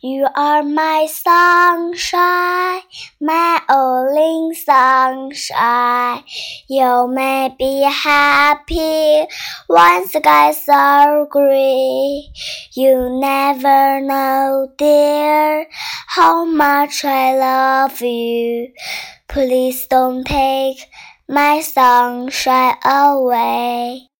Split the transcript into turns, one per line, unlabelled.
You are my sunshine, my only sunshine. You may be happy when skies are gray. You never know, dear, how much I love you. Please don't take my sunshine away.